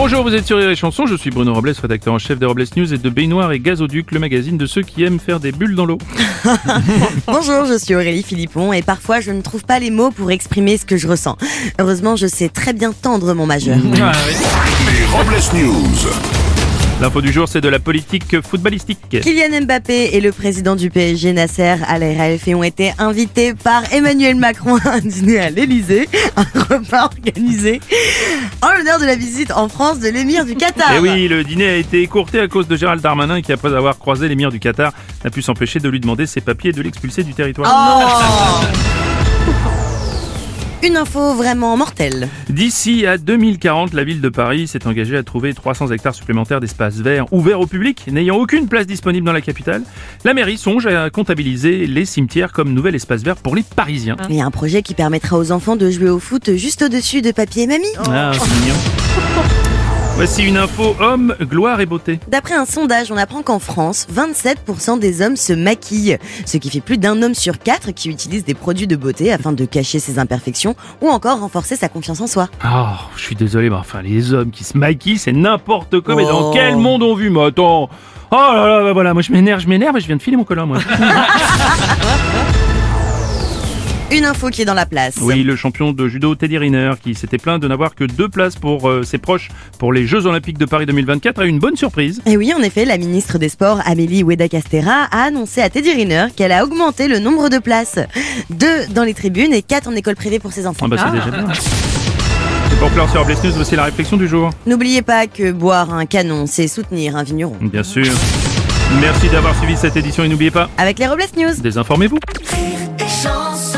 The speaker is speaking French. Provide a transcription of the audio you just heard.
Bonjour, vous êtes sur Rire et Chanson, je suis Bruno Robles, rédacteur en chef des Robles News et de Baignoire et Gazoduc, le magazine de ceux qui aiment faire des bulles dans l'eau. Bonjour, je suis Aurélie Philippon et parfois je ne trouve pas les mots pour exprimer ce que je ressens. Heureusement, je sais très bien tendre mon majeur. Les Robles News. L'info du jour, c'est de la politique footballistique. Kylian Mbappé et le président du PSG Nasser Al-Khelaifi ont été invités par Emmanuel Macron à un dîner à l'Elysée, un repas organisé en l'honneur de la visite en France de l'émir du Qatar. Et Eh oui, le dîner a été écourté à cause de Gérald Darmanin qui, après avoir croisé l'émir du Qatar, n'a pu s'empêcher de lui demander ses papiers et de l'expulser du territoire. Une info vraiment mortelle. D'ici à 2040, la ville de Paris s'est engagée à trouver 300 hectares supplémentaires d'espaces verts ouverts au public, n'ayant aucune place disponible dans la capitale. La mairie songe à comptabiliser les cimetières comme nouvel espace vert pour les Parisiens. Il y a un projet qui permettra aux enfants de jouer au foot juste au-dessus de papy et mamie. Ah, c'est mignon. Voici une info homme, gloire et beauté. D'après un sondage, on apprend qu'en France, 27% des hommes se maquillent, ce qui fait plus d'un homme sur quatre qui utilise des produits de beauté afin de cacher ses imperfections ou encore renforcer sa confiance en soi. Oh, je suis désolé, mais enfin, les hommes qui se maquillent, c'est n'importe quoi. Mais dans Oh. quel monde on vit, mais attends Oh là là, bah voilà, moi je m'énerve, je m'énerve et je viens de filer mon collant, moi. Une info qui est dans la place. oui, le champion de judo Teddy Riner, qui s'était plaint de n'avoir que deux places pour euh, ses proches pour les Jeux Olympiques de Paris 2024, a eu une bonne surprise. Et oui, en effet, la ministre des Sports, Amélie Oueda-Castera, a annoncé à Teddy Riner qu'elle a augmenté le nombre de places. Deux dans les tribunes et quatre en école privée pour ses enfants. Ah bah c'est déjà bien. Pour clore sur Bless News, voici la réflexion du jour. N'oubliez pas que boire un canon, c'est soutenir un vigneron. Bien sûr. Merci d'avoir suivi cette édition et n'oubliez pas, Avec les Robles News. désinformez-vous. Rire et chanson